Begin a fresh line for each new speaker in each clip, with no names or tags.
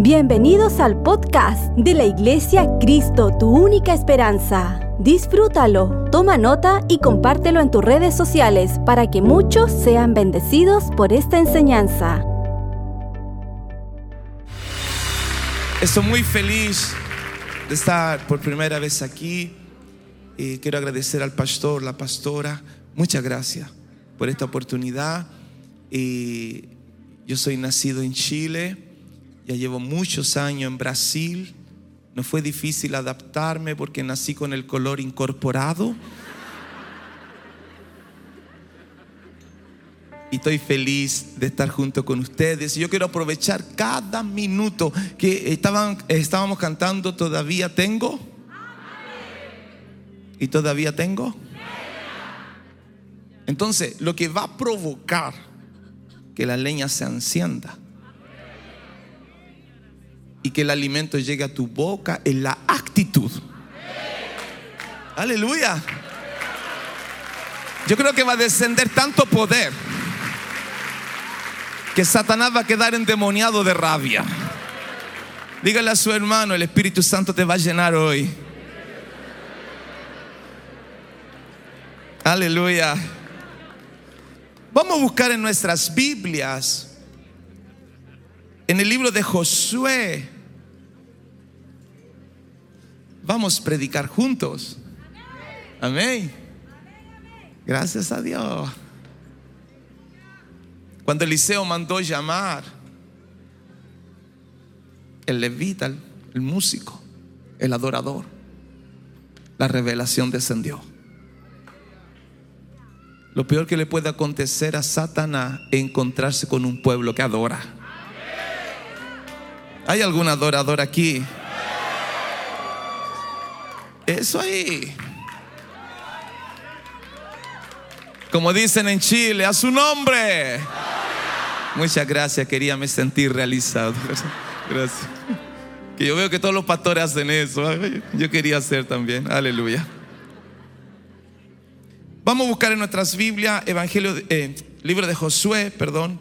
Bienvenidos al podcast de la Iglesia Cristo, tu única esperanza. Disfrútalo, toma nota y compártelo en tus redes sociales para que muchos sean bendecidos por esta enseñanza.
Estoy muy feliz de estar por primera vez aquí y quiero agradecer al pastor, la pastora. Muchas gracias por esta oportunidad. Y yo soy nacido en Chile ya llevo muchos años en Brasil. No fue difícil adaptarme porque nací con el color incorporado. Y estoy feliz de estar junto con ustedes. Yo quiero aprovechar cada minuto que estaban, estábamos cantando. Todavía tengo. Y todavía tengo. Entonces, lo que va a provocar que la leña se encienda y que el alimento llegue a tu boca en la actitud. Aleluya. Yo creo que va a descender tanto poder que Satanás va a quedar endemoniado de rabia. Dígale a su hermano, el Espíritu Santo te va a llenar hoy. Aleluya. Vamos a buscar en nuestras Biblias, en el libro de Josué, Vamos a predicar juntos. Amén. Gracias a Dios. Cuando Eliseo mandó llamar el levita, el músico, el adorador, la revelación descendió. Lo peor que le puede acontecer a Satanás es encontrarse con un pueblo que adora. ¿Hay algún adorador aquí? Eso ahí. Como dicen en Chile, a su nombre. Muchas gracias, quería me sentir realizado. Gracias. Que yo veo que todos los pastores hacen eso. Yo quería hacer también. Aleluya. Vamos a buscar en nuestras Biblias, Evangelio, eh, libro de Josué, perdón,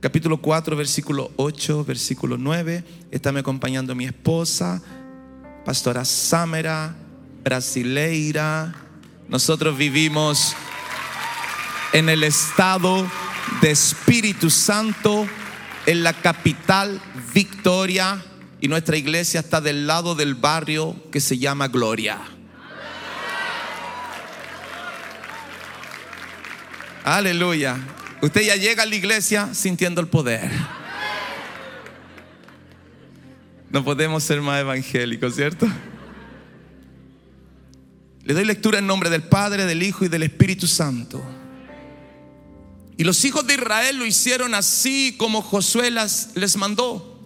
capítulo 4, versículo 8, versículo 9. Está me acompañando mi esposa, pastora Samera brasileira. Nosotros vivimos en el estado de Espíritu Santo, en la capital Victoria, y nuestra iglesia está del lado del barrio que se llama Gloria. Aleluya. Usted ya llega a la iglesia sintiendo el poder. No podemos ser más evangélicos, ¿cierto? Le doy lectura en nombre del Padre, del Hijo y del Espíritu Santo. Y los hijos de Israel lo hicieron así como Josué les mandó.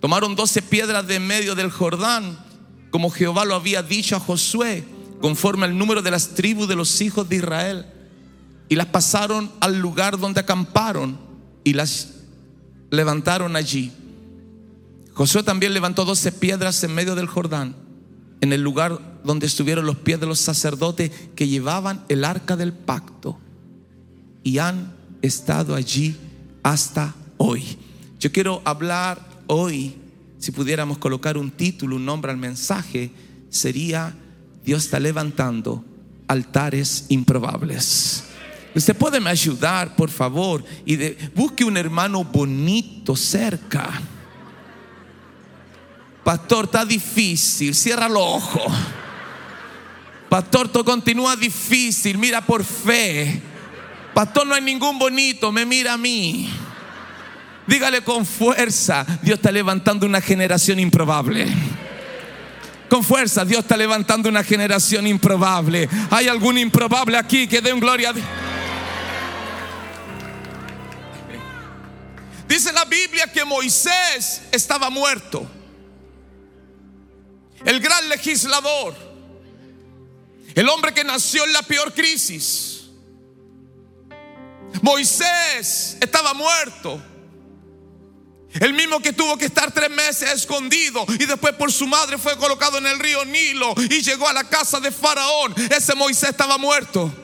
Tomaron doce piedras de medio del Jordán, como Jehová lo había dicho a Josué, conforme al número de las tribus de los hijos de Israel. Y las pasaron al lugar donde acamparon y las levantaron allí. Josué también levantó doce piedras en medio del Jordán en el lugar donde estuvieron los pies de los sacerdotes que llevaban el arca del pacto y han estado allí hasta hoy. Yo quiero hablar hoy, si pudiéramos colocar un título, un nombre al mensaje, sería Dios está levantando altares improbables. Usted puede me ayudar, por favor, y busque un hermano bonito cerca Pastor, está difícil, cierra los ojos. Pastor, todo continúa difícil, mira por fe. Pastor, no hay ningún bonito, me mira a mí. Dígale con fuerza, Dios está levantando una generación improbable. Con fuerza, Dios está levantando una generación improbable. ¿Hay algún improbable aquí que dé un gloria a Dios? Dice la Biblia que Moisés estaba muerto el gran legislador, el hombre que nació en la peor crisis. Moisés estaba muerto. El mismo que tuvo que estar tres meses escondido y después por su madre fue colocado en el río Nilo y llegó a la casa de Faraón. Ese Moisés estaba muerto.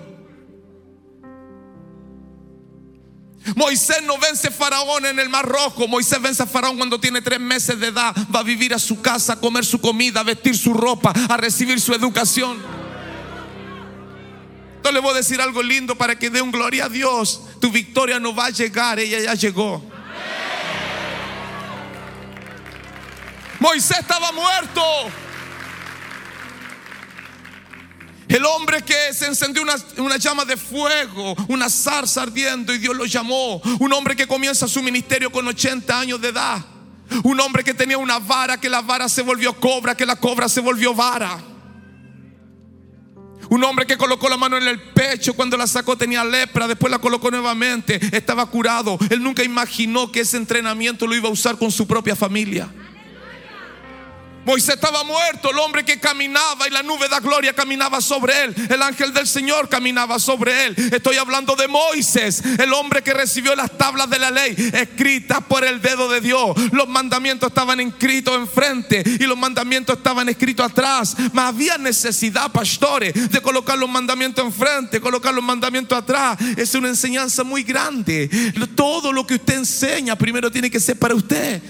Moisés no vence Faraón en el Mar Rojo. Moisés vence a Faraón cuando tiene tres meses de edad. Va a vivir a su casa, a comer su comida, a vestir su ropa, a recibir su educación. Entonces le voy a decir algo lindo para que dé un gloria a Dios. Tu victoria no va a llegar, ella ya llegó. Moisés estaba muerto. El hombre que se encendió una, llama de fuego, una zarza ardiendo y Dios lo llamó. Un hombre que comienza su ministerio con 80 años de edad. Un hombre que tenía una vara, que la vara se volvió cobra, que la cobra se volvió vara. Un hombre que colocó la mano en el pecho cuando la sacó tenía lepra, después la colocó nuevamente, estaba curado. Él nunca imaginó que ese entrenamiento lo iba a usar con su propia familia. Moisés estaba muerto, el hombre que caminaba y la nube de gloria caminaba sobre él. El ángel del Señor caminaba sobre él. Estoy hablando de Moisés, el hombre que recibió las tablas de la ley escritas por el dedo de Dios. Los mandamientos estaban escritos enfrente y los mandamientos estaban escritos atrás. Mas había necesidad, pastores, de colocar los mandamientos enfrente, colocar los mandamientos atrás. Es una enseñanza muy grande. Todo lo que usted enseña primero tiene que ser para usted.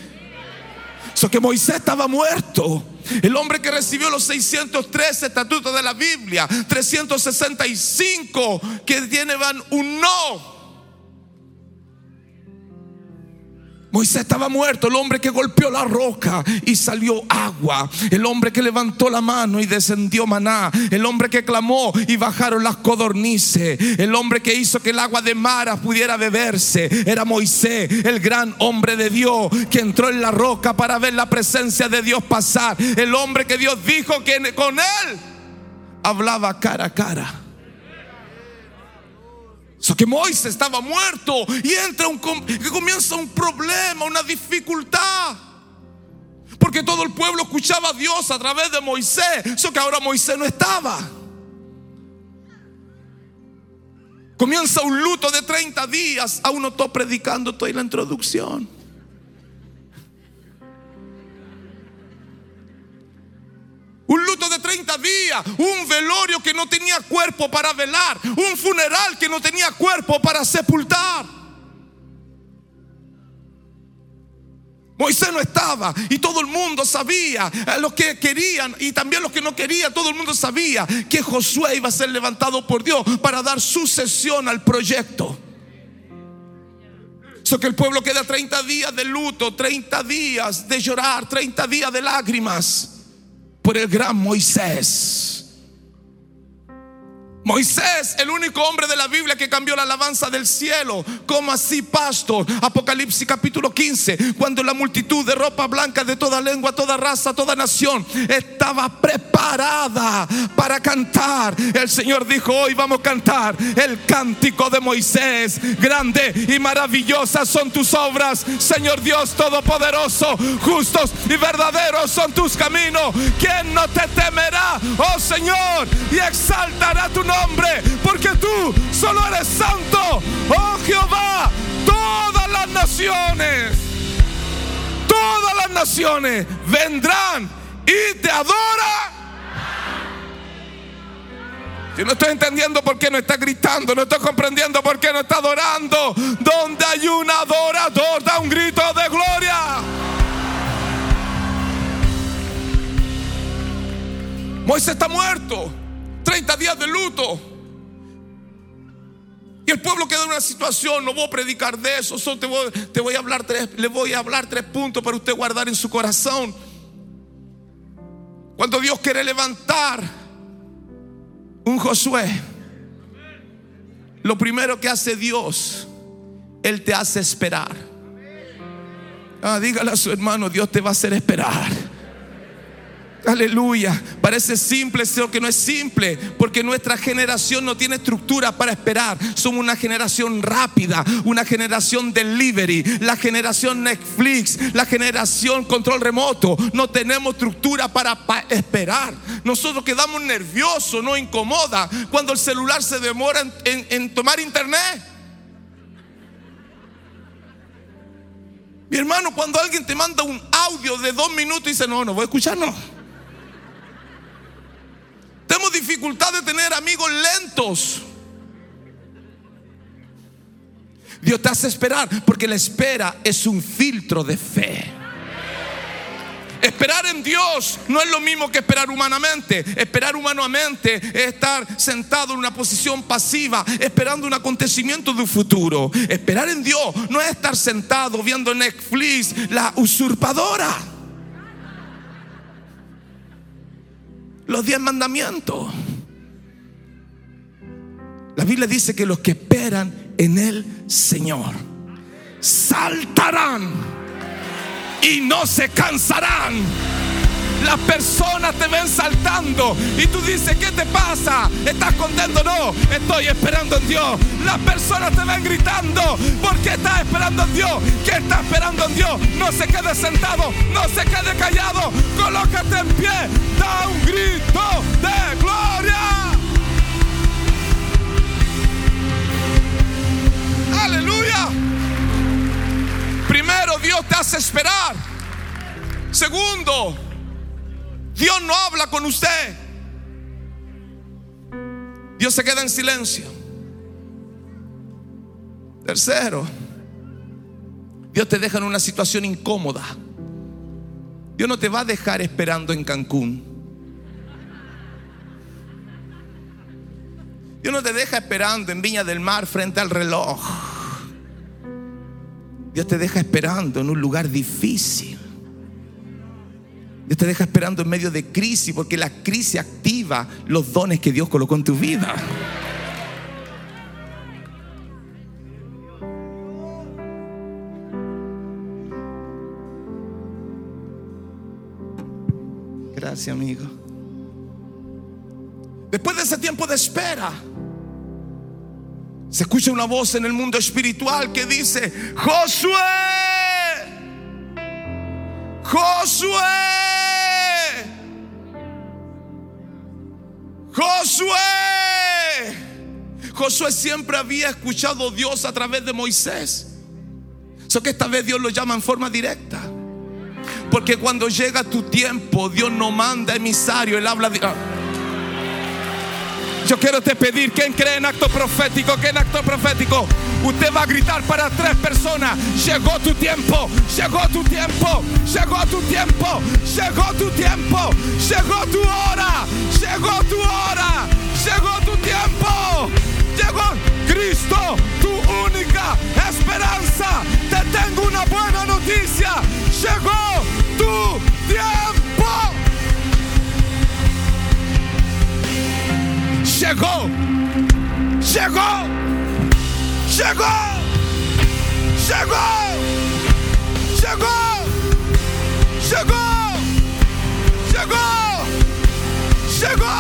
So que Moisés estaba muerto. El hombre que recibió los 613 estatutos de la Biblia, 365 que tienen un no. Moisés estaba muerto, el hombre que golpeó la roca y salió agua, el hombre que levantó la mano y descendió maná, el hombre que clamó y bajaron las codornices, el hombre que hizo que el agua de Mara pudiera beberse, era Moisés, el gran hombre de Dios que entró en la roca para ver la presencia de Dios pasar, el hombre que Dios dijo que con él hablaba cara a cara. So que Moisés estaba muerto y entra un que comienza un problema, una dificultad. Porque todo el pueblo escuchaba a Dios a través de Moisés. Eso que ahora Moisés no estaba. Comienza un luto de 30 días. Aún no estoy predicando, estoy en la introducción. 30 días, un velorio que no tenía cuerpo para velar, un funeral que no tenía cuerpo para sepultar. Moisés no estaba y todo el mundo sabía, eh, los que querían y también los que no querían, todo el mundo sabía que Josué iba a ser levantado por Dios para dar sucesión al proyecto. Eso que el pueblo queda 30 días de luto, 30 días de llorar, 30 días de lágrimas por el gran Moisés. Moisés, el único hombre de la Biblia que cambió la alabanza del cielo. como así, pastor? Apocalipsis capítulo 15. Cuando la multitud de ropa blanca de toda lengua, toda raza, toda nación estaba preparada para cantar. El Señor dijo: Hoy vamos a cantar el cántico de Moisés. Grande y maravillosas son tus obras, Señor Dios Todopoderoso. Justos y verdaderos son tus caminos. ¿Quién no te temerá, oh Señor? Y exaltará tu nombre porque tú solo eres santo. Oh Jehová, todas las naciones, todas las naciones vendrán y te adoran. Yo no estoy entendiendo por qué no está gritando, no estoy comprendiendo por qué no está adorando. Donde hay un adorador, da un grito de gloria. Moisés está muerto. 30 días de luto. Y el pueblo queda en una situación, no voy a predicar de eso, te voy, te voy a hablar tres, le voy a hablar tres puntos para usted guardar en su corazón. Cuando Dios quiere levantar un Josué, lo primero que hace Dios, Él te hace esperar. Ah, dígale a su hermano, Dios te va a hacer esperar. Aleluya. Parece simple, sino que no es simple, porque nuestra generación no tiene estructura para esperar. Somos una generación rápida, una generación delivery, la generación Netflix, la generación control remoto. No tenemos estructura para, esperar. Nosotros quedamos nerviosos, no incomoda cuando el celular se demora en, en tomar internet. Mi hermano, cuando alguien te manda un audio de dos minutos y dice, no, no voy a escuchar, no. Tenemos dificultad de tener amigos lentos. Dios te hace esperar porque la espera es un filtro de fe. Esperar en Dios no es lo mismo que esperar humanamente. Esperar humanamente es estar sentado en una posición pasiva, esperando un acontecimiento de un futuro. Esperar en Dios no es estar sentado viendo Netflix, la usurpadora. Los diez mandamientos. La Biblia dice que los que esperan en el Señor saltarán y no se cansarán. Las personas te ven saltando y tú dices, ¿qué te pasa? ¿Estás contento? No, estoy esperando en Dios. Las personas te ven gritando, ¿por qué estás esperando en Dios? ¿Qué estás esperando en Dios? No se quede sentado, no se quede callado, colócate en pie, da un grito de gloria. Aleluya. Primero, Dios te hace esperar. Segundo, Dios no habla con usted. Dios se queda en silencio. Tercero, Dios te deja en una situación incómoda. Dios no te va a dejar esperando en Cancún. Dios no te deja esperando en Viña del Mar frente al reloj. Dios te deja esperando en un lugar difícil. Dios te deja esperando en medio de crisis porque la crisis activa los dones que Dios colocó en tu vida. Gracias, amigo. Después de ese tiempo de espera, se escucha una voz en el mundo espiritual que dice, Josué, Josué, Josué. Josué siempre había escuchado a Dios a través de Moisés. Eso que esta vez Dios lo llama en forma directa. Porque cuando llega tu tiempo, Dios no manda emisario, Él habla de... Yo quiero te pedir, ¿quién cree en acto profético? ¿Qué en acto profético? Usted va a gritar para tres personas, llegó tu tiempo, llegó tu tiempo, llegó tu tiempo, llegó tu tiempo, llegó tu hora, llegó tu hora, llegó tu tiempo, llegó Cristo, tu única esperanza. Te tengo una buena noticia, llegó Llegó, llegó, llegó, llegó, llegó, llegó, llegó, llegó.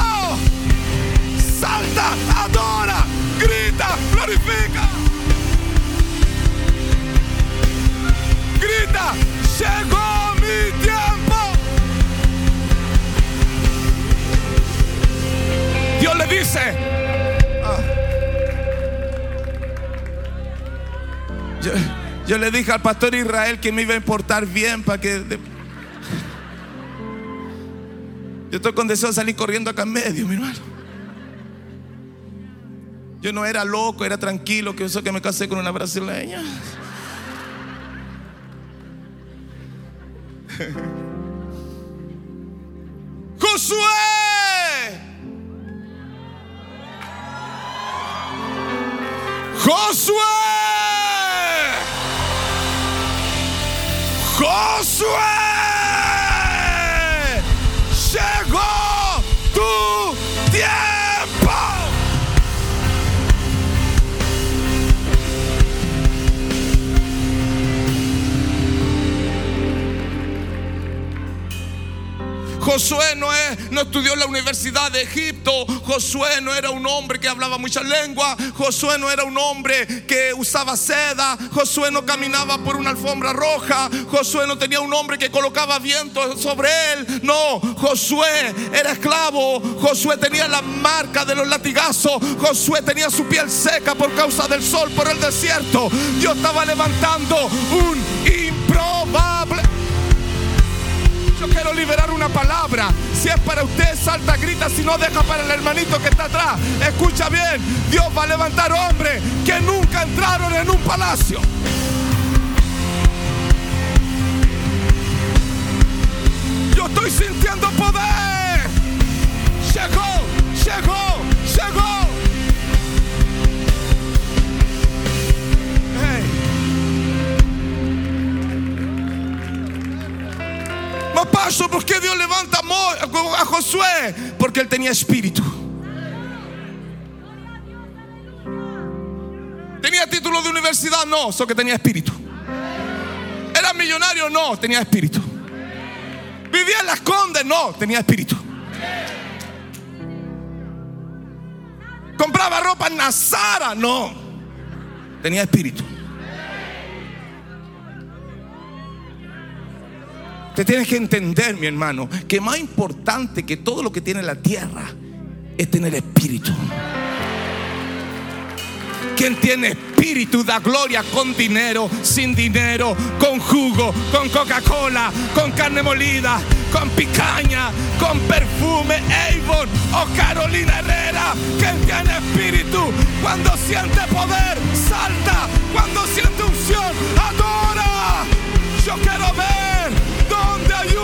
Salta, adora, grita, glorifica. Grita, llegó mi Le dice, ah. yo, le dije al pastor Israel que me iba a importar bien para que... Yo estoy con deseo de salir corriendo acá en medio, mi hermano. Yo no era loco, era tranquilo, que eso que me casé con una brasileña. Josué. Josué. Josué. Josué no, es, no estudió en la Universidad de Egipto. Josué no era un hombre que hablaba muchas lenguas. Josué no era un hombre que usaba seda. Josué no caminaba por una alfombra roja. Josué no tenía un hombre que colocaba viento sobre él. No, Josué era esclavo. Josué tenía la marca de los latigazos. Josué tenía su piel seca por causa del sol por el desierto. Dios estaba levantando un improbable. Yo quiero liberar una palabra. Si es para usted, salta, grita. Si no, deja para el hermanito que está atrás. Escucha bien. Dios va a levantar hombres que nunca entraron en un palacio. Yo estoy sintiendo poder. Llegó, llegó, llegó. Paso porque Dios levanta a Josué porque él tenía espíritu. ¿Tenía título de universidad? No, solo que tenía espíritu. ¿Era millonario? No, tenía espíritu. ¿Vivía en las condes? No, tenía espíritu. ¿Compraba ropa en Nazara? No, tenía espíritu. Te tienes que entender, mi hermano, que más importante que todo lo que tiene la tierra es tener espíritu. Quien tiene espíritu da gloria con dinero, sin dinero, con jugo, con Coca-Cola, con carne molida, con picaña, con perfume Avon o Carolina Herrera. Quien tiene espíritu, cuando siente poder, salta. Cuando siente unción, adora. Yo quiero ver donde hay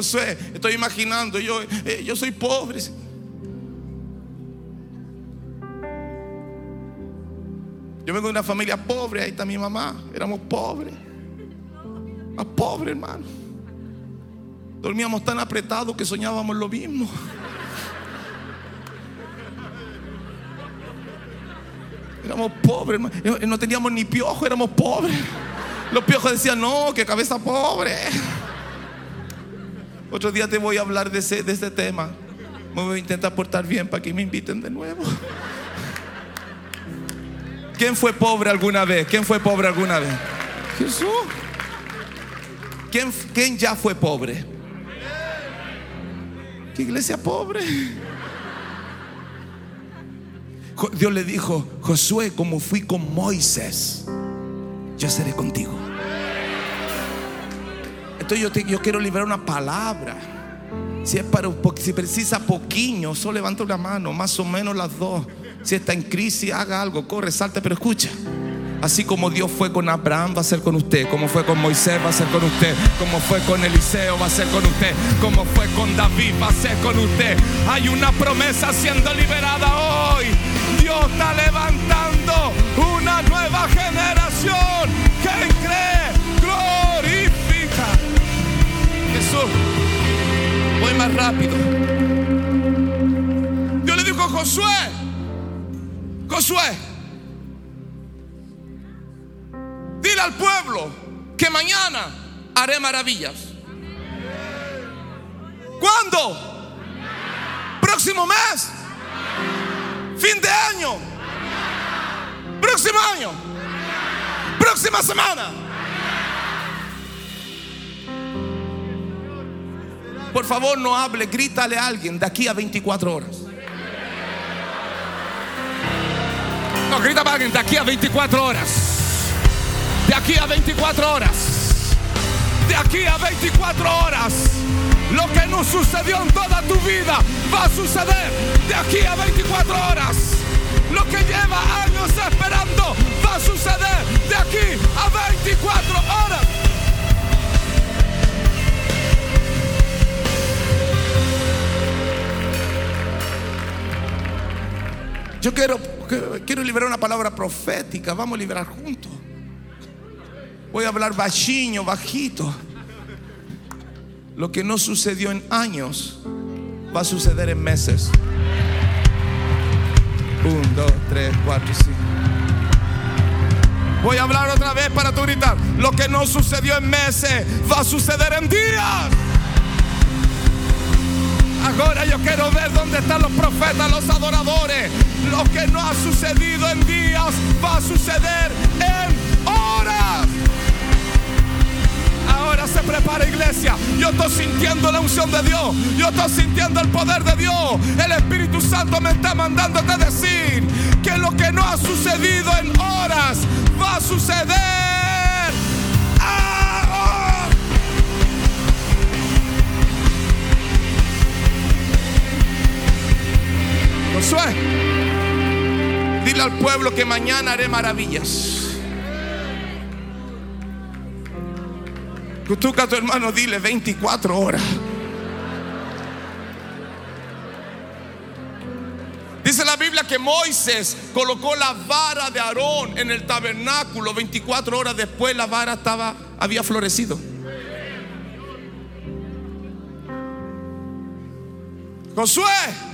Estoy imaginando, yo, eh, yo soy pobre. Yo vengo de una familia pobre, ahí está mi mamá, éramos pobres. Más pobres, hermano. Dormíamos tan apretados que soñábamos lo mismo. Éramos pobres, hermano. Eh, No teníamos ni piojo, éramos pobres. Los piojos decían, no, que cabeza pobre. Otro día te voy a hablar de ese, de ese tema. Me voy a intentar portar bien para que me inviten de nuevo. ¿Quién fue pobre alguna vez? ¿Quién fue pobre alguna vez? Jesús. ¿Quién, quién ya fue pobre? ¿Qué iglesia pobre? Dios le dijo, Josué, como fui con Moisés, yo seré contigo. Entonces yo, quiero liberar una palabra. Si es para si precisa poquillo, solo levanta una mano, más o menos las dos. Si está en crisis, haga algo, corre, salte, pero escucha. Así como Dios fue con Abraham, va a ser con usted. Como fue con Moisés, va a ser con usted. Como fue con Eliseo, va a ser con usted. Como fue con David, va a ser con usted. Hay una promesa siendo liberada hoy. Dios está levantando una nueva generación. Voy más rápido. Dios le dijo a Josué, Josué, dile al pueblo que mañana haré maravillas. ¿Cuándo? Próximo mes. Fin de año. Próximo año. Próxima semana. Por favor, no hable, grítale a alguien de aquí a 24 horas. No, grita para alguien de aquí a 24 horas. De aquí a 24 horas. De aquí a 24 horas. Lo que no sucedió en toda tu vida va a suceder de aquí a 24 horas. Lo que lleva años esperando va a suceder de aquí a 24 horas. Yo quiero, quiero liberar una palabra profética. Vamos a liberar juntos. Voy a hablar bajiño, bajito. Lo que no sucedió en años va a suceder en meses. Un, dos, tres, cuatro, cinco. Voy a hablar otra vez para tu gritar. Lo que no sucedió en meses va a suceder en días. Ahora yo quiero ver dónde están los profetas, los adoradores. Lo que no ha sucedido en días va a suceder en horas. Ahora se prepara iglesia. Yo estoy sintiendo la unción de Dios. Yo estoy sintiendo el poder de Dios. El Espíritu Santo me está mandando a decir que lo que no ha sucedido en horas va a suceder. Josué, dile al pueblo que mañana haré maravillas. Tú a tu hermano dile 24 horas. Dice la Biblia que Moisés colocó la vara de Aarón en el tabernáculo. 24 horas después la vara estaba, había florecido. Josué,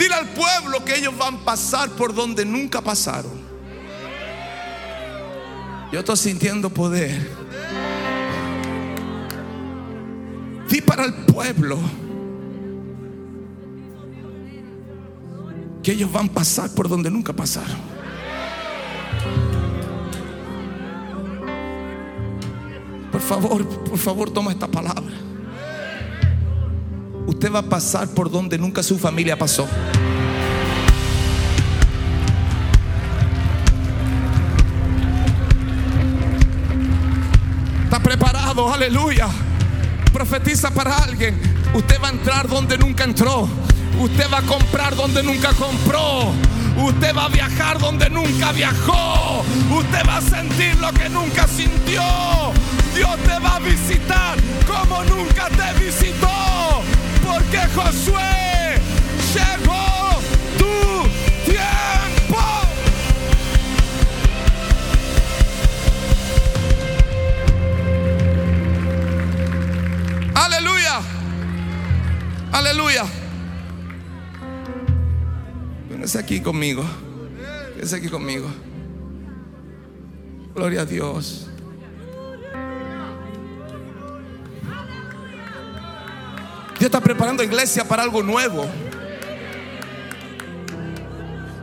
dile al pueblo que ellos van a pasar por donde nunca pasaron. Yo estoy sintiendo poder. Di para el pueblo que ellos van a pasar por donde nunca pasaron. Por favor, por favor, toma esta palabra. Usted va a pasar por donde nunca su familia pasó. aleluya. Profetiza para alguien. Usted va a entrar donde nunca entró. Usted va a comprar donde nunca compró. Usted va a viajar donde nunca viajó. Usted va a sentir lo que nunca sintió. Dios te va a visitar como nunca te visitó. Porque Josué llegó tu tiempo. Aleluya. Aleluya. Véngase aquí conmigo. Véngase aquí conmigo. Gloria a Dios. Dios está preparando iglesia para algo nuevo.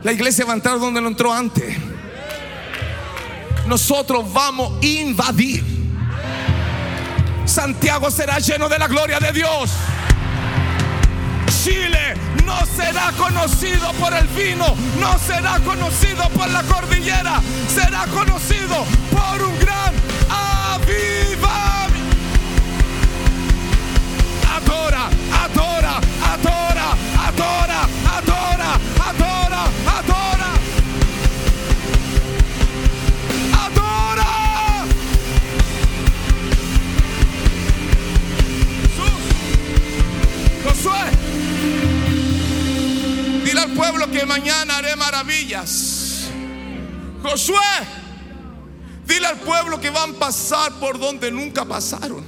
La iglesia va a entrar donde no entró antes. Nosotros vamos a invadir. Santiago será lleno de la gloria de Dios. Chile no será conocido por el vino, no será conocido por la cordillera, será conocido por un adora, adora, adora, adora, adora. Josué, dile al pueblo que mañana haré maravillas. Josué, dile al pueblo que van a pasar por donde nunca pasaron.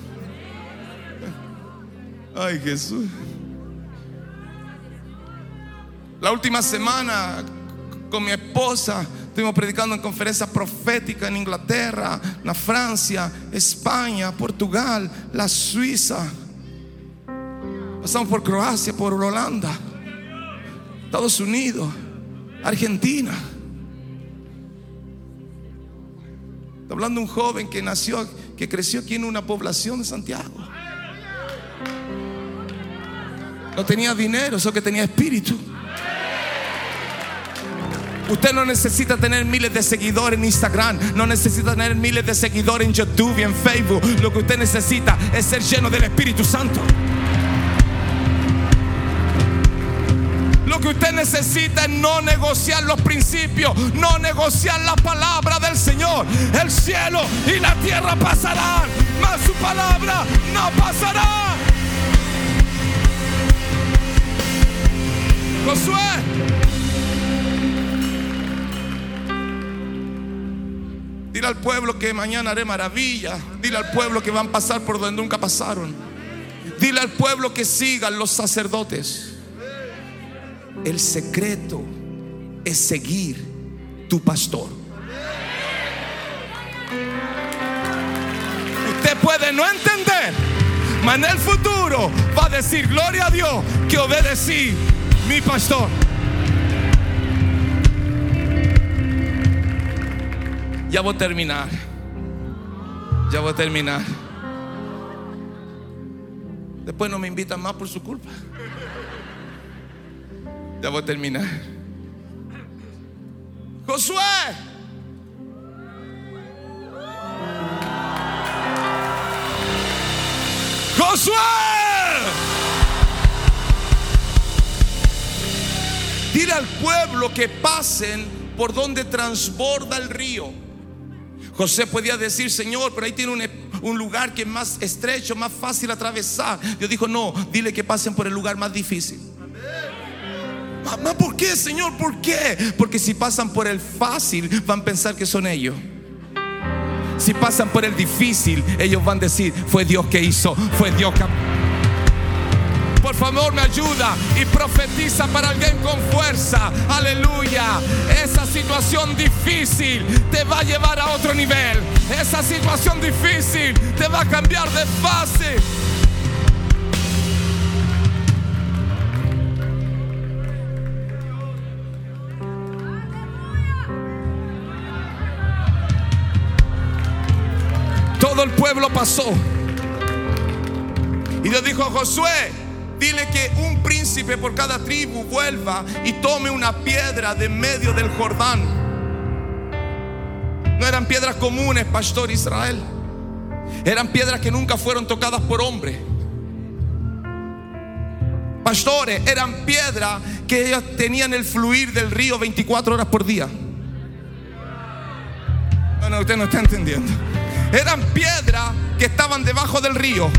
Ay Jesús. La última semana con mi esposa estuvimos predicando en conferencias proféticas en Inglaterra, en Francia, España, Portugal, la Suiza. Pasamos por Croacia, por Holanda, Estados Unidos, Argentina. Está hablando de un joven que nació, que creció aquí en una población de Santiago. No tenía dinero, eso que tenía espíritu. Usted no necesita tener miles de seguidores en Instagram, no necesita tener miles de seguidores en YouTube y en Facebook. Lo que usted necesita es ser lleno del Espíritu Santo. Lo que usted necesita es no negociar los principios, no negociar la palabra del Señor. El cielo y la tierra pasarán, mas su palabra no pasará. Josué. Dile al pueblo que mañana haré maravilla. Dile al pueblo que van a pasar por donde nunca pasaron. Dile al pueblo que sigan los sacerdotes. El secreto es seguir tu pastor. Usted puede no entender, mas en el futuro va a decir, gloria a Dios, que obedecí mi pastor. Ya voy a terminar. Ya voy a terminar. Después no me invitan más por su culpa. Ya voy a terminar. Josué. Josué. Dile al pueblo que pasen por donde transborda el río. José podía decir, Señor, pero ahí tiene un, un, lugar que es más estrecho, más fácil atravesar. Dios dijo, no, dile que pasen por el lugar más difícil. Mamá, ¿por qué, Señor? ¿Por qué? Porque si pasan por el fácil, van a pensar que son ellos. Si pasan por el difícil, ellos van a decir, fue Dios que hizo, fue Dios que... Por favor, me ayuda y profetiza para alguien con fuerza. Aleluya. Esa situación difícil te va a llevar a otro nivel. Esa situación difícil te va a cambiar de fase. Todo el pueblo pasó. Y Dios dijo Josué, dile que un príncipe por cada tribu vuelva y tome una piedra de medio del Jordán. No eran piedras comunes, pastor Israel. Eran piedras que nunca fueron tocadas por hombre. Pastores, eran piedras que ellos tenían el fluir del río 24 horas por día. No, no, usted no está entendiendo. Eran piedras que estaban debajo del río.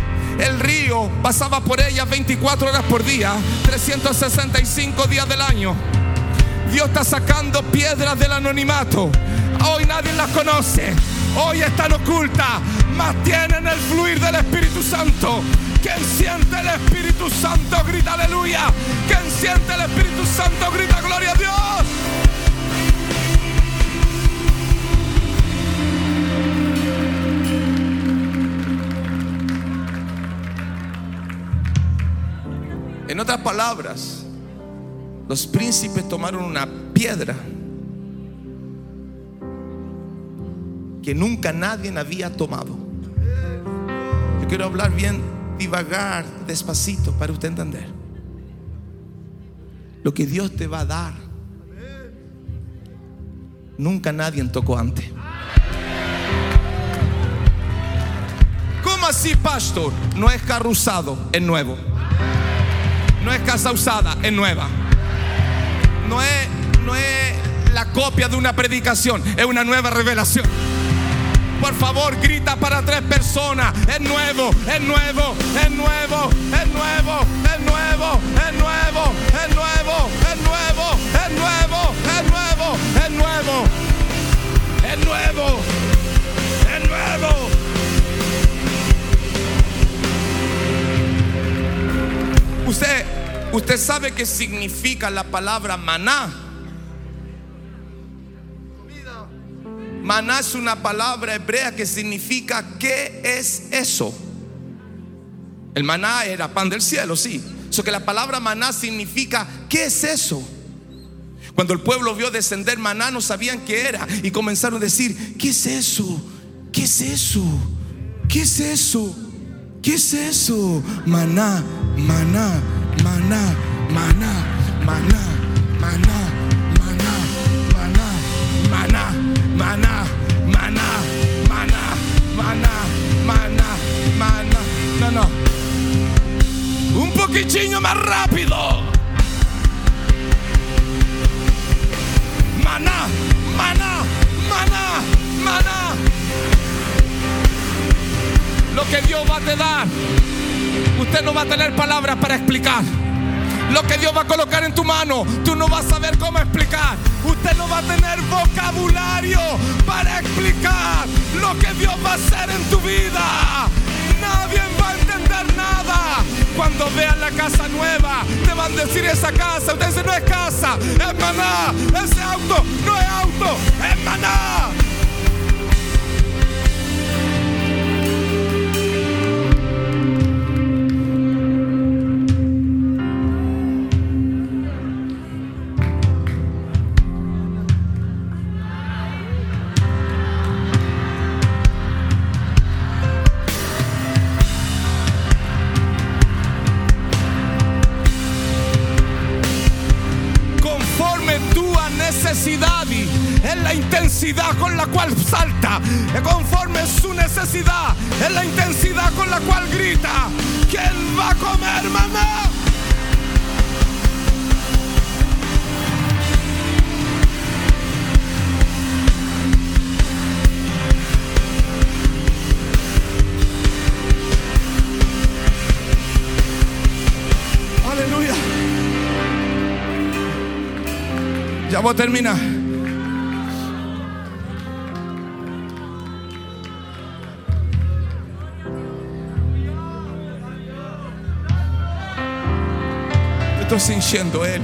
El río pasaba por ellas 24 horas por día, 365 días del año. Dios está sacando piedras del anonimato. Hoy nadie las conoce. Hoy están ocultas, mas tienen el fluir del Espíritu Santo. Quien siente el Espíritu Santo grita aleluya. Quien siente el Espíritu Santo grita gloria a Dios. Otras palabras, los príncipes tomaron una piedra que nunca nadie había tomado. Yo quiero hablar bien, divagar, despacito para usted entender. Lo que Dios te va a dar, nunca nadie tocó antes. ¿Cómo así, pastor? No es carro usado, es nuevo. No es casa usada, es nueva. No es, no es la copia de una predicación, es una nueva revelación. Por favor, grita para tres personas. Es nuevo, es nuevo, es nuevo, es nuevo, es nuevo, es nuevo, es nuevo, es nuevo, es nuevo, es nuevo, es nuevo, es nuevo, es nuevo. Usted, usted sabe qué significa la palabra maná. Maná es una palabra hebrea que significa ¿qué es eso? El maná era pan del cielo, sí. Eso que la palabra maná significa ¿qué es eso? Cuando el pueblo vio descender maná no sabían qué era y comenzaron a decir, ¿qué es eso? ¿Qué es eso? ¿Qué es eso? ¿Qué es eso? Maná, maná, maná, maná, maná, maná, maná, maná, maná, maná, maná, maná, maná, maná, maná. No, no. Un poquitinho más rápido. Maná, maná, maná, maná. Lo que Dios va a te dar, usted no va a tener palabras para explicar. lo que Dios va a colocar en tu mano, tú no vas a saber cómo explicar. Usted no va a tener vocabulario para explicar lo que Dios va a hacer en tu vida. Nadie va a entender nada. Cuando vean la casa nueva, te van a decir esa casa. Usted dice, no es casa, es maná. Ese auto no es auto, es maná. La cual salta, es conforme su necesidad, es la intensidad con la cual grita que él va a comer maná. Aleluya. Ya voy a terminar. Estoy sintiendo Él.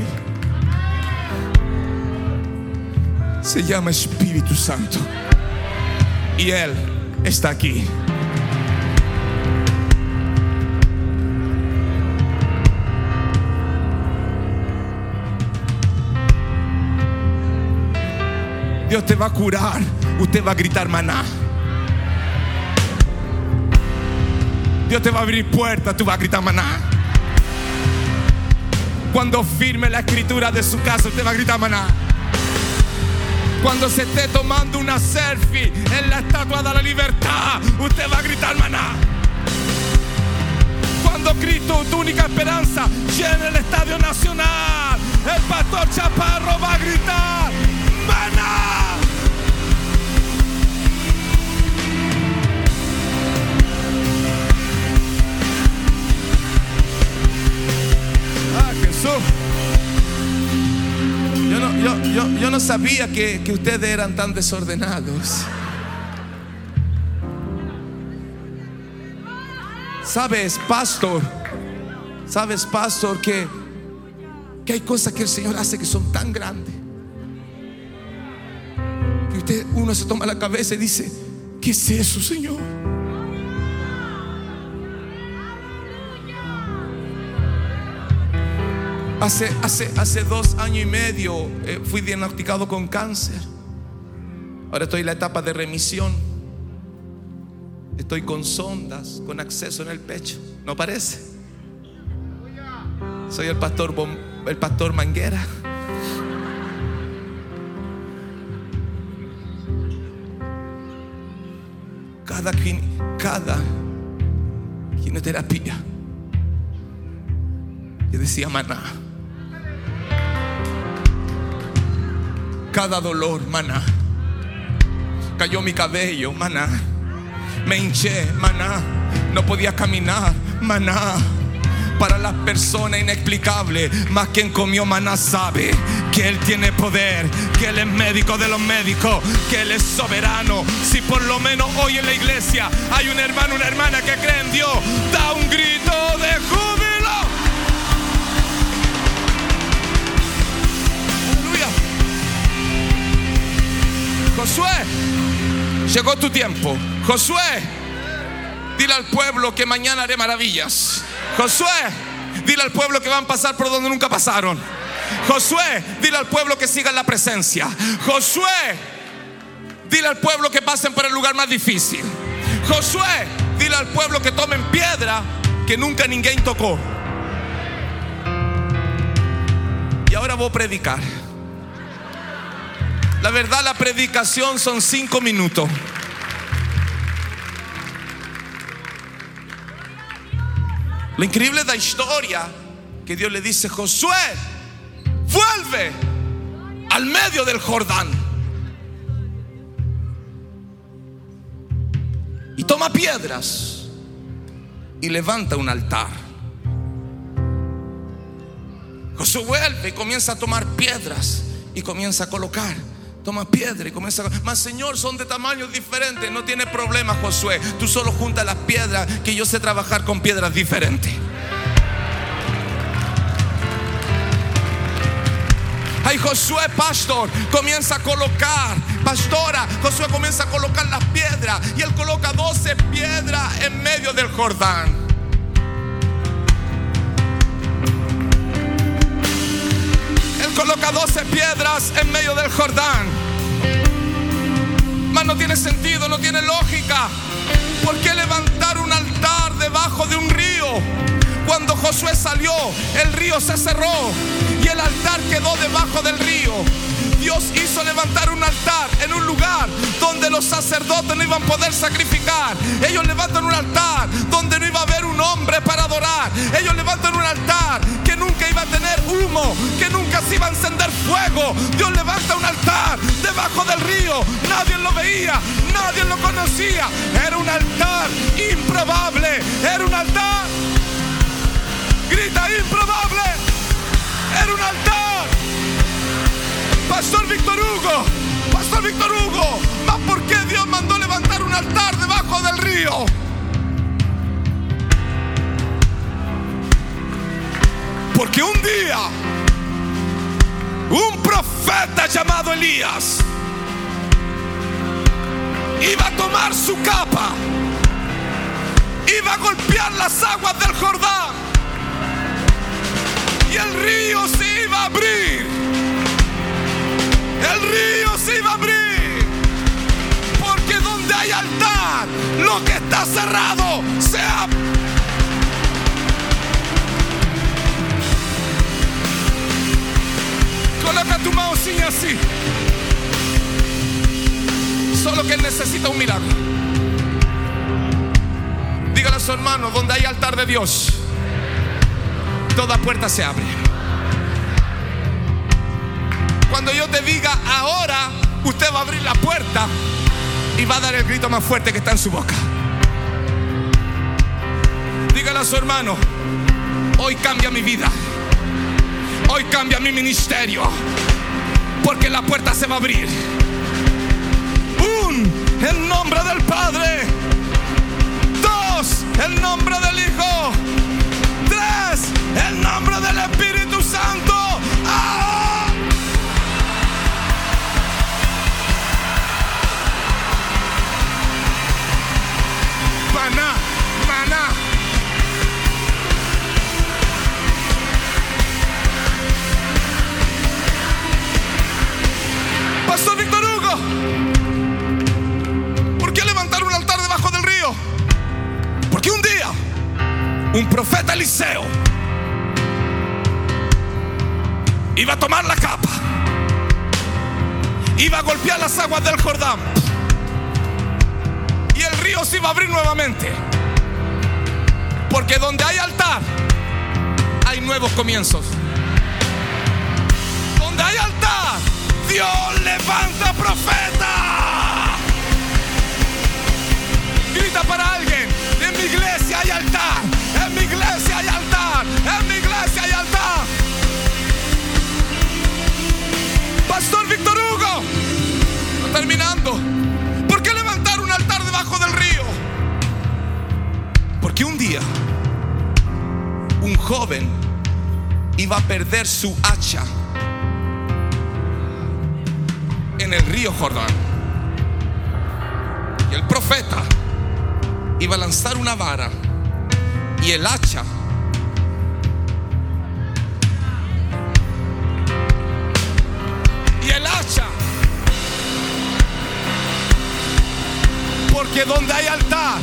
Se llama Espíritu Santo. Y Él está aquí. Dios te va a curar. Usted va a gritar maná. Dios te va a abrir puertas. Tú vas a gritar maná. Cuando firme la escritura de su casa, usted va a gritar maná. Cuando se esté tomando una selfie en la estatua de la libertad, usted va a gritar maná. Cuando Cristo, tu única esperanza, llene el estadio nacional, el pastor Chaparro va a gritar Yo yo, yo no sabía que, que ustedes eran tan desordenados. Sabes, pastor, sabes, pastor, que, que hay cosas que el Señor hace que son tan grandes. Que usted, uno se toma la cabeza y dice, ¿qué es eso, Señor? Hace, hace, hace dos años y medio eh, fui diagnosticado con cáncer. Ahora estoy en la etapa de remisión. Estoy con sondas, con acceso en el pecho. ¿No parece? Soy el pastor, el pastor Manguera. Cada, cada quimioterapia. Yo decía maná. Cada dolor, maná. Cayó mi cabello, maná. Me hinché, maná. No podía caminar, maná. Para las personas inexplicable, más quien comió maná sabe que Él tiene poder, que Él es médico de los médicos, que Él es soberano. Si por lo menos hoy en la iglesia hay un hermano, una hermana que cree en Dios, da un grito de júbilo. Josué, llegó tu tiempo. Josué, dile al pueblo que mañana haré maravillas. Josué, dile al pueblo que van a pasar por donde nunca pasaron. Josué, dile al pueblo que siga en la presencia. Josué, dile al pueblo que pasen por el lugar más difícil. Josué, dile al pueblo que tomen piedra que nunca ninguém tocó. Y ahora voy a predicar. La verdad, la predicación son cinco minutos. Lo increíble de la historia que Dios le dice, Josué, vuelve al medio del Jordán y toma piedras y levanta un altar. Josué vuelve y comienza a tomar piedras y comienza a colocar. Toma piedra y comienza. Mas Señor, son de tamaños diferentes. No tiene problema, Josué. Tú solo junta las piedras, que yo sé trabajar con piedras diferentes. Ay, Josué, pastor, comienza a colocar. Pastora, Josué comienza a colocar las piedras. Y él coloca 12 piedras en medio del Jordán. Coloca 12 piedras en medio del Jordán. Mas no tiene sentido, no tiene lógica. ¿Por qué levantar un altar debajo de un río? Cuando Josué salió, el río se cerró y el altar quedó debajo del río. Dios hizo levantar un altar en un lugar donde los sacerdotes no iban a poder sacrificar. Ellos levantan un altar donde no iba a haber un hombre para adorar. Ellos levantan un altar que nunca iba a tener humo, que nunca se iba a encender fuego. Dios levanta un altar debajo del río. Nadie lo veía, nadie lo conocía. Era un altar improbable. Era un altar. Grita improbable. Era un altar Pastor Víctor Hugo, Pastor Víctor Hugo, ¿más por qué Dios mandó levantar un altar debajo del río? Porque un día un profeta llamado Elías iba a tomar su capa, iba a golpear las aguas del Jordán y el río se iba a abrir el río se iba a abrir. Porque donde hay altar, lo que está cerrado se abre. Coloca tu mano así. Solo que él necesita un milagro. Dígale a su hermano, donde hay altar de Dios, toda puerta se abre. Cuando yo te diga ahora, usted va a abrir la puerta y va a dar el grito más fuerte que está en su boca. Dígale a su hermano, hoy cambia mi vida. Hoy cambia mi ministerio. Porque la puerta se va a abrir. Un, el nombre del Padre. Dos, el nombre del Hijo. Tres, el nombre del Espíritu Santo. ¿Por qué levantar un altar debajo del río? Porque un día un profeta Eliseo iba a tomar la capa, iba a golpear las aguas del Jordán se iba a abrir nuevamente. Porque donde hay altar, hay nuevos comienzos. Donde hay altar, Dios levanta profeta. Grita para alguien, en mi iglesia hay altar, en mi iglesia hay altar, en mi iglesia hay altar. Pastor Víctor Hugo, terminando. que un día un joven iba a perder su hacha en el río Jordán. Y el profeta iba a lanzar una vara y el hacha y el hacha porque donde hay altar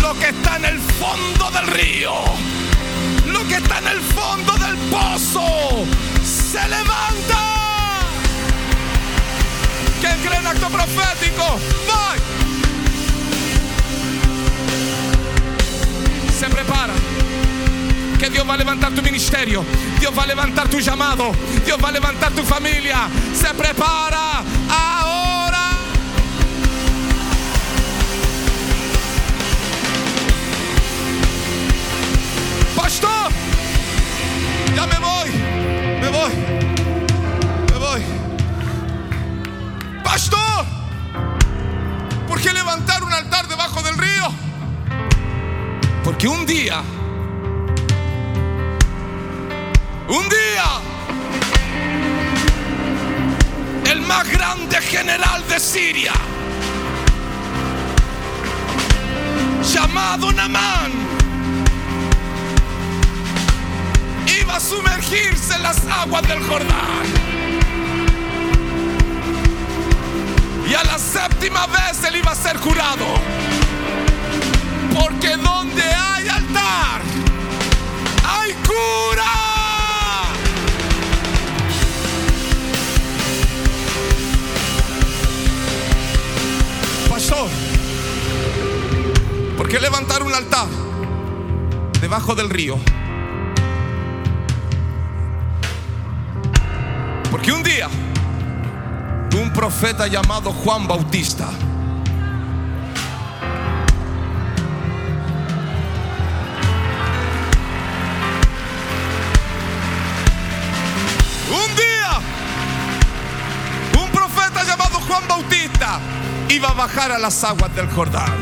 lo que está en el fondo del río, lo que está en el fondo del pozo, se levanta. ¿Quién cree en acto profético? ¡Voy! Se prepara. Que Dios va a levantar tu ministerio. Dios va a levantar tu llamado. Dios va a levantar tu familia. Se prepara. Porque un día, un día, el más grande general de Siria, llamado Namán, iba a sumergirse en las aguas del Jordán. Y a la séptima vez él iba a ser curado. Porque donde hay hay cura. Pastor, ¿por qué levantar un altar debajo del río? Porque un día un profeta llamado Juan Bautista Iba a bajar a las aguas del Jordán.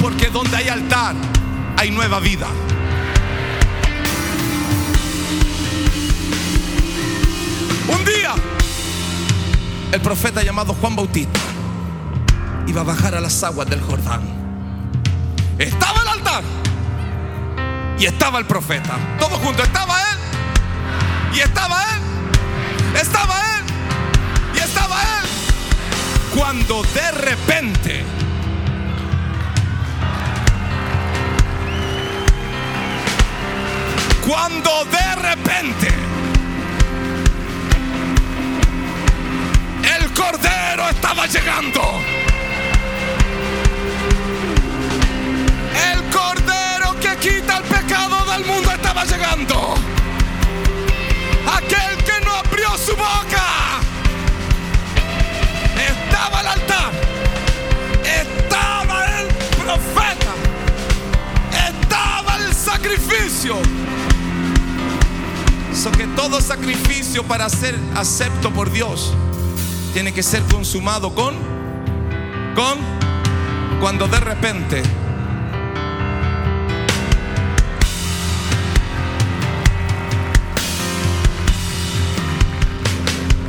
Porque donde hay altar, hay nueva vida. Un día, el profeta llamado Juan Bautista iba a bajar a las aguas del Jordán. Estaba el altar y estaba el profeta. Todos juntos. Estaba él y estaba él. Estaba él y estaba él. Cuando de repente cuando de repente el cordero estaba llegando. El cordero que quita el pecado estaba llegando. Aquel que no abrió su boca. Estaba al altar. Estaba el profeta. Estaba el sacrificio. So que todo sacrificio para ser acepto por Dios tiene que ser consumado con con cuando de repente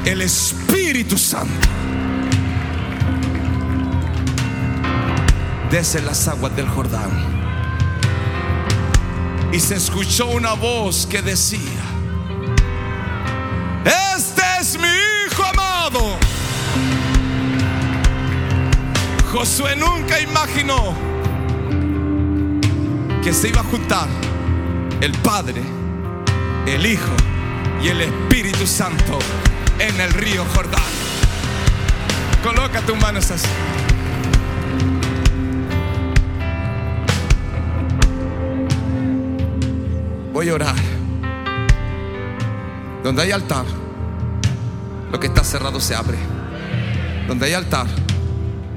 el Espíritu Santo. Desde las aguas del Jordán. Y se escuchó una voz que decía este es mi hijo amado. Josué nunca imaginó que se iba a juntar el Padre, el Hijo y el Espíritu Santo en el río Jordán. Coloca tus manos así. Voy a orar. Donde hay altar, lo que está cerrado se abre. Donde hay altar,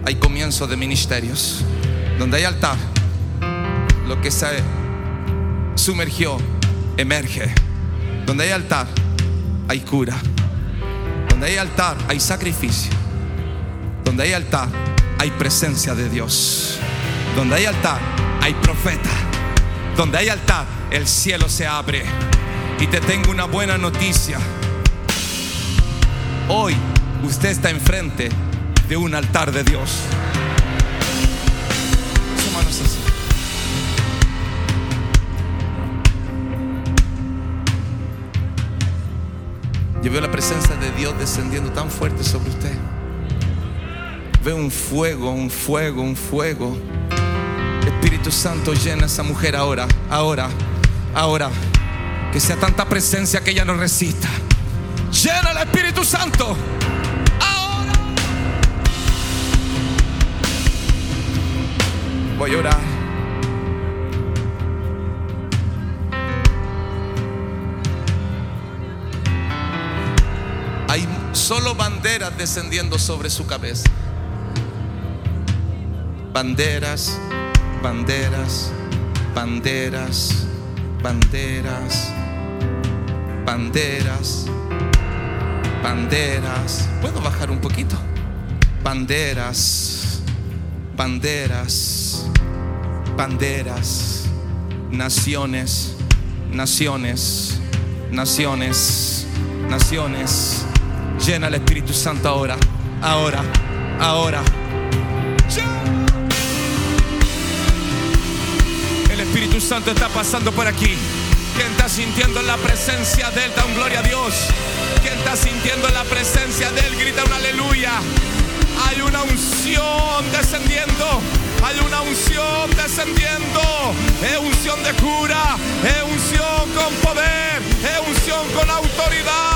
hay comienzo de ministerios. Donde hay altar, lo que se sumergió emerge. Donde hay altar, hay cura. Donde hay altar, hay sacrificio. Donde hay altar, hay presencia de Dios. Donde hay altar, hay profeta. Donde hay altar, el cielo se abre. Y te tengo una buena noticia. Hoy usted está enfrente de un altar de Dios. Yo veo la presencia de Dios descendiendo tan fuerte sobre usted. Veo un fuego, un fuego, un fuego. Espíritu Santo llena a esa mujer ahora, ahora, ahora. Que sea tanta presencia que ella no resista. Llena el Espíritu Santo. Ahora. Voy a orar. Solo banderas descendiendo sobre su cabeza. Banderas, banderas, banderas, banderas, banderas, banderas. ¿Puedo bajar un poquito? Banderas, banderas, banderas, naciones, naciones, naciones, naciones. Llena el Espíritu Santo ahora, ahora, ahora. El Espíritu Santo está pasando por aquí. ¿Quién está sintiendo la presencia de Él? Da gloria a Dios. ¿Quién está sintiendo la presencia de Él? Grita un aleluya. Hay una unción descendiendo. Hay una unción descendiendo. Es unción de cura. Es unción con poder. Es unción con autoridad.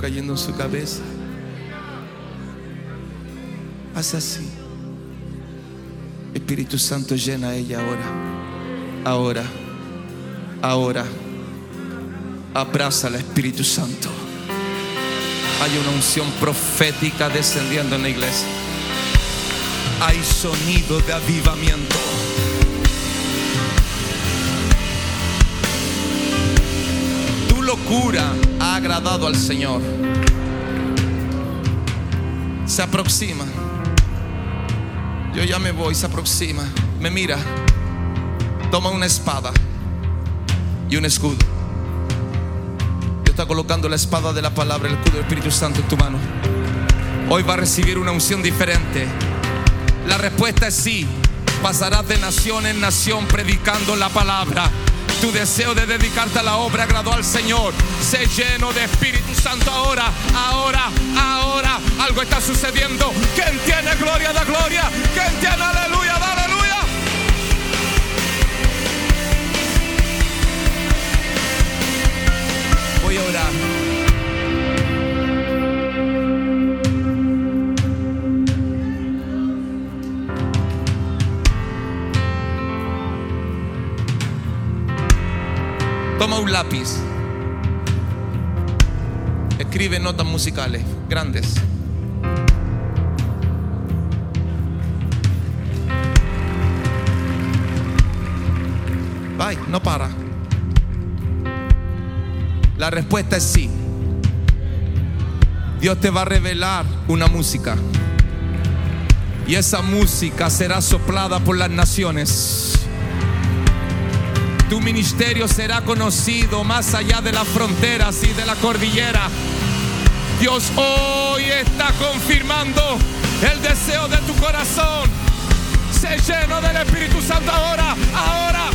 Cayendo en su cabeza. Hace así. Espíritu Santo llena a ella ahora. Ahora. Ahora. Abraza al Espíritu Santo. Hay una unción profética descendiendo en la iglesia. Hay sonido de avivamiento. Tu locura agradado al Señor. Se aproxima. Yo ya me voy, se aproxima. Me mira. Toma una espada y un escudo. Dios está colocando la espada de la palabra, el escudo del Espíritu Santo en tu mano. Hoy va a recibir una unción diferente. La respuesta es sí. Pasarás de nación en nación predicando la palabra. Tu deseo de dedicarte a la obra agradó al Señor. Sé lleno de Espíritu Santo ahora, ahora, ahora. Algo está sucediendo. ¿Quién tiene gloria da gloria? ¿Quién tiene aleluya da aleluya? Voy a orar. Toma un lápiz. Escribe notas musicales grandes. Bye, no para. La respuesta es sí. Dios te va a revelar una música. Y esa música será soplada por las naciones. Tu ministerio será conocido más allá de las fronteras y de la cordillera. Dios hoy está confirmando el deseo de tu corazón. Se lleno del Espíritu Santo ahora, ahora.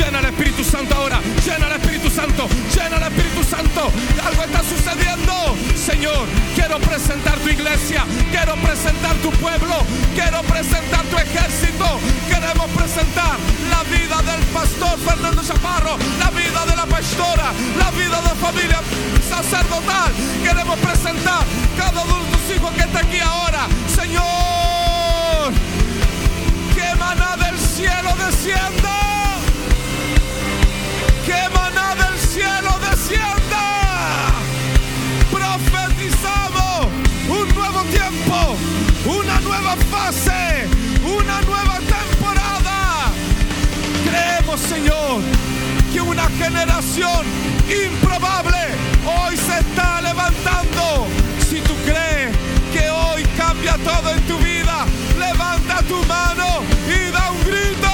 Llena el Espíritu Santo ahora. Llena el Espíritu Santo. Llena el Espíritu quiero presentar tu iglesia. Quiero presentar tu pueblo. Quiero presentar tu ejército. Queremos presentar la vida del pastor Fernando Chaparro. La vida de la pastora. La vida de familia sacerdotal. Queremos presentar cada uno de tus hijos que está aquí ahora. Señor, que maná del cielo descienda que maná del cielo descienda. Nueva fase, una nueva temporada. Creemos, Señor, que una generación improbable hoy se está levantando. Si tú crees que hoy cambia todo en tu vida, levanta tu mano y da un grito.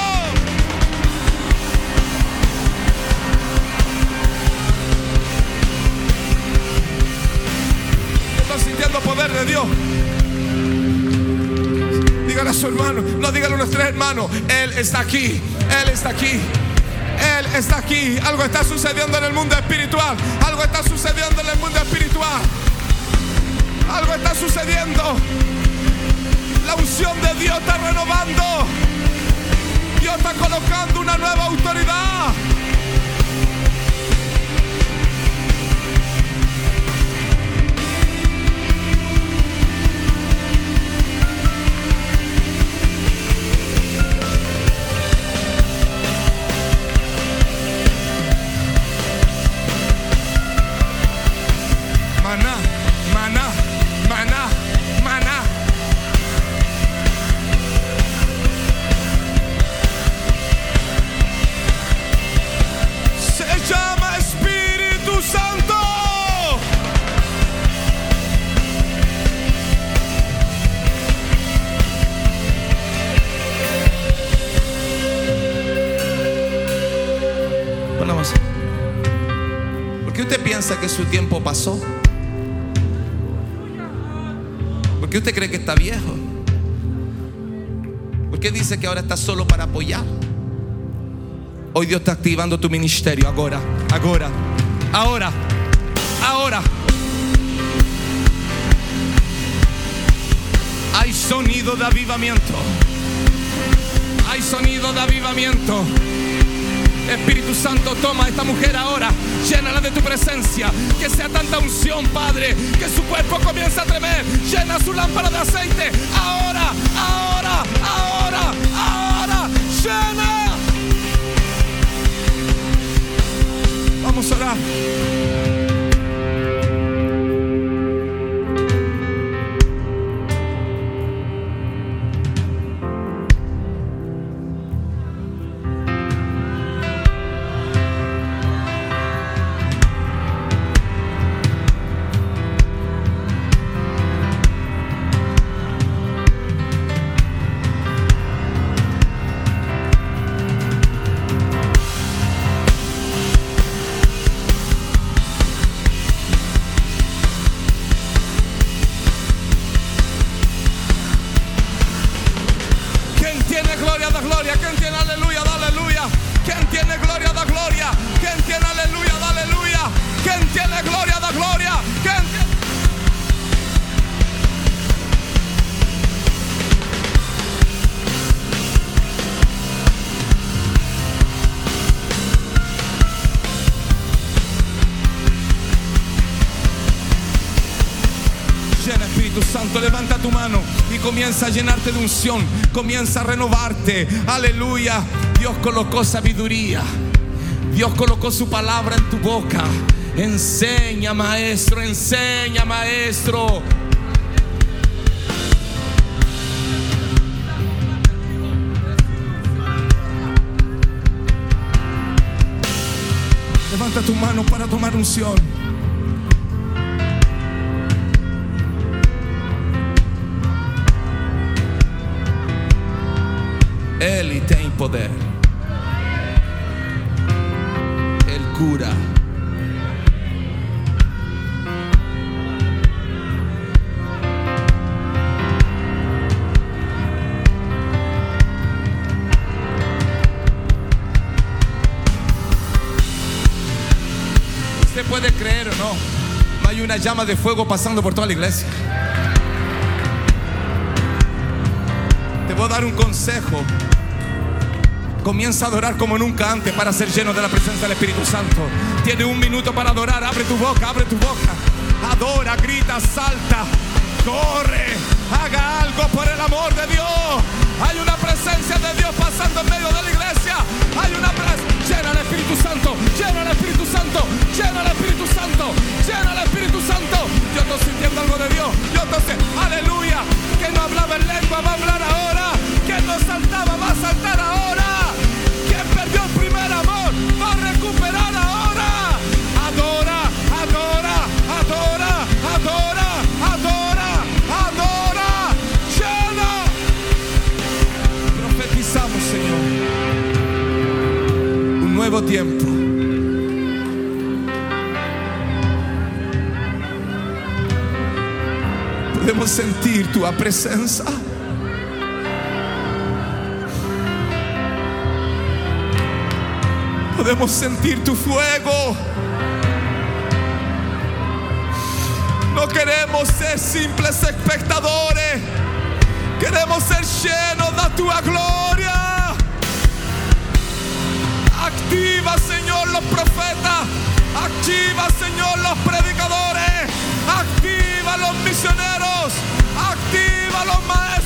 sintiendo poder de Dios. Dígale a su hermano, no dígale a nuestros hermanos, Él está aquí, Él está aquí. Él está aquí. Algo está sucediendo en el mundo espiritual. Algo está sucediendo en el mundo espiritual. Algo está sucediendo. La unción de Dios está renovando. Dios está colocando una nueva autoridad. Que está viejo? ¿Por qué dice que ahora está solo para apoyar? Hoy Dios está activando tu ministerio ahora, ahora, ahora, ahora. Hay sonido de avivamiento. Hay sonido de avivamiento. Espíritu Santo, toma a esta mujer ahora, llénala de tu presencia, que sea tanta unción, Padre, que su cuerpo comience a tremer, llena su lámpara de aceite, ahora, ahora, ahora, ahora, llena. Vamos a orar. gloria, quien tiene aleluya, da aleluya. Quien tiene gloria, da gloria. Quien tiene aleluya, da aleluya. Quien tiene gloria, da gloria. ¿Quién Santo, levanta tu mano y comienza a llenarte de unción, comienza a renovarte. Aleluya. Dios colocó sabiduría. Dios colocó su palabra en tu boca. Enseña, maestro, enseña, maestro. Levanta tu mano para tomar unción. Ele tem poder. Ele cura. Usted puede creer o no, no hay una llama de fuego pasando por toda la iglesia. Voy a dar un consejo. Comienza a adorar como nunca antes para ser lleno de la presencia del Espíritu Santo. Tiene un minuto para adorar. Abre tu boca, abre tu boca. Adora, grita, salta, corre. Haga algo por el amor de Dios. Hay una presencia de presencia. Podemos sentir tu fuego. No queremos ser simples espectadores. Queremos ser llenos de tu gloria. Activa, Señor, los profetas. Activa, Señor, los predicadores. Activa los misioneros. Activa los maestros.